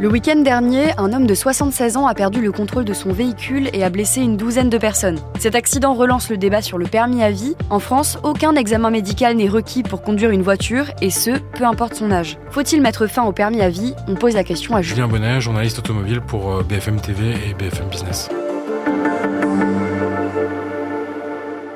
Le week-end dernier, un homme de 76 ans a perdu le contrôle de son véhicule et a blessé une douzaine de personnes. Cet accident relance le débat sur le permis à vie. En France, aucun examen médical n'est requis pour conduire une voiture, et ce, peu importe son âge. Faut-il mettre fin au permis à vie? On pose la question à Julien Bonnet, journaliste automobile pour euh, BFM TV et BFM Business.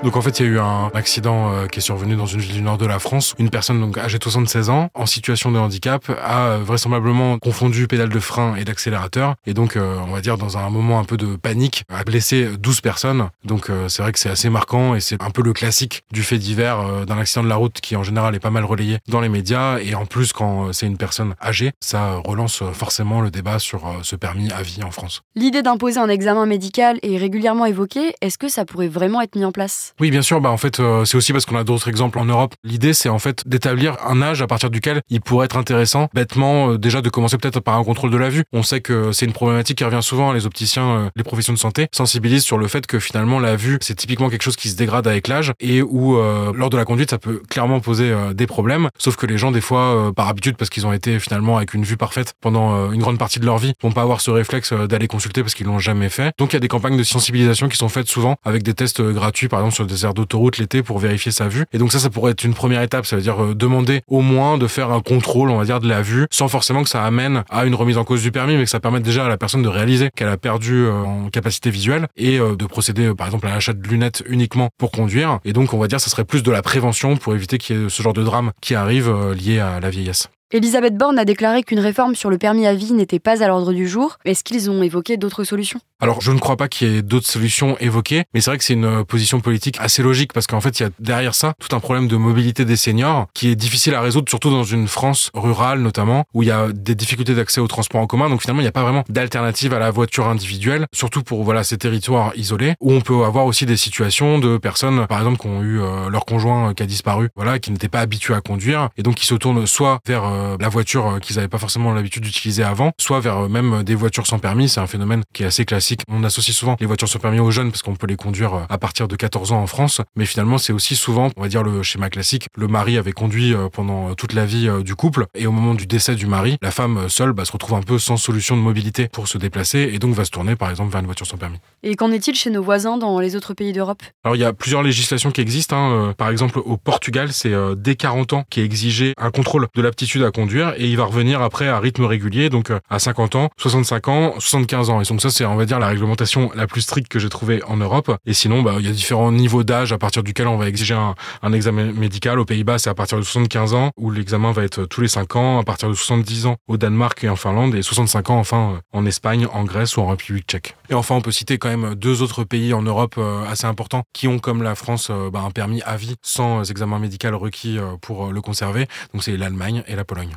Donc en fait, il y a eu un accident euh, qui est survenu dans une ville du nord de la France. Une personne donc âgée de 76 ans, en situation de handicap, a euh, vraisemblablement confondu pédale de frein et d'accélérateur. Et donc, euh, on va dire, dans un moment un peu de panique, a blessé 12 personnes. Donc c'est vrai que c'est assez marquant et c'est un peu le classique du fait divers d'un accident de la route qui en général est pas mal relayé dans les médias. Et en plus, quand c'est une personne âgée, ça relance forcément le débat sur ce permis à vie en France. L'idée d'imposer un examen médical est régulièrement évoquée. Est-ce que ça pourrait vraiment être mis en place? Oui, bien sûr. Bah, en fait, euh, c'est aussi parce qu'on a d'autres exemples en Europe. L'idée, c'est en fait d'établir un âge à partir duquel il pourrait être intéressant, bêtement, euh, déjà de commencer peut-être par un contrôle de la vue. On sait que c'est une problématique qui revient souvent. Les opticiens, euh, les professions de santé sensibilisent sur le fait que finalement la vue, c'est typiquement quelque chose qui se dégrade avec l'âge et où lors de la conduite, ça peut clairement poser des problèmes. Sauf que les gens, des fois, par habitude, parce qu'ils ont été finalement avec une vue parfaite pendant une grande partie de leur vie, vont pas avoir ce réflexe d'aller consulter parce qu'ils l'ont jamais fait. Donc il y a des campagnes de sensibilisation qui sont faites souvent avec des tests gratuits, par exemple sur des aires d'autoroute l'été pour vérifier sa vue. Et donc ça, ça pourrait être une première étape. Ça veut dire euh, demander au moins de faire un contrôle, on va dire, de la vue, sans forcément que ça amène à une remise en cause du permis, mais que ça permette déjà à la personne de réaliser qu'elle a perdu euh, en capacité visuelle et euh, de procéder, par exemple, à l'achat de lunettes uniquement pour conduire. Et donc, on va dire, ça serait plus de la prévention pour éviter qu'il y ait ce genre de drame qui arrive lié à la vieillesse. Elisabeth Borne a déclaré qu'une réforme sur le permis à vie n'était pas à l'ordre du jour. Est-ce qu'ils ont évoqué d'autres solutions? Alors, je ne crois pas qu'il y ait d'autres solutions évoquées, mais c'est vrai que c'est une position politique assez logique parce qu'en fait, il y a derrière ça tout un problème de mobilité des seniors qui est difficile à résoudre, surtout dans une France rurale notamment, où il y a des difficultés d'accès au transport en commun. Donc finalement, il n'y a pas vraiment d'alternative à la voiture individuelle, surtout pour voilà ces territoires isolés où on peut avoir aussi des situations de personnes, par exemple, qui ont eu euh, leur conjoint qui a disparu, voilà, qui n'étaient pas habitués à conduire et donc qui se tournent soit vers euh, euh, la voiture euh, qu'ils n'avaient pas forcément l'habitude d'utiliser avant, soit vers euh, même des voitures sans permis. C'est un phénomène qui est assez classique. On associe souvent les voitures sans permis aux jeunes parce qu'on peut les conduire à partir de 14 ans en France, mais finalement c'est aussi souvent, on va dire le schéma classique, le mari avait conduit pendant toute la vie du couple et au moment du décès du mari, la femme seule bah, se retrouve un peu sans solution de mobilité pour se déplacer et donc va se tourner par exemple vers une voiture sans permis. Et qu'en est-il chez nos voisins dans les autres pays d'Europe? Alors il y a plusieurs législations qui existent. Hein. Par exemple au Portugal, c'est dès 40 ans qui est exigé un contrôle de l'aptitude à conduire et il va revenir après à rythme régulier, donc euh, à 50 ans, 65 ans, 75 ans. Et donc ça, c'est on va dire la réglementation la plus stricte que j'ai trouvée en Europe. Et sinon, bah, il y a différents niveaux d'âge à partir duquel on va exiger un, examen médical. Aux Pays-Bas, c'est à partir de 75 ans, où l'examen va être tous les 5 ans, à partir de 70 ans au Danemark et en Finlande, et 65 ans enfin euh, en Espagne, en Grèce ou en République tchèque. Et enfin, on peut citer quand même deux autres pays en Europe euh, assez importants qui ont, comme la France, bah, un permis à vie sans examen médical requis pour le conserver. Donc c'est l'Allemagne et la Pologne.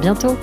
Bientôt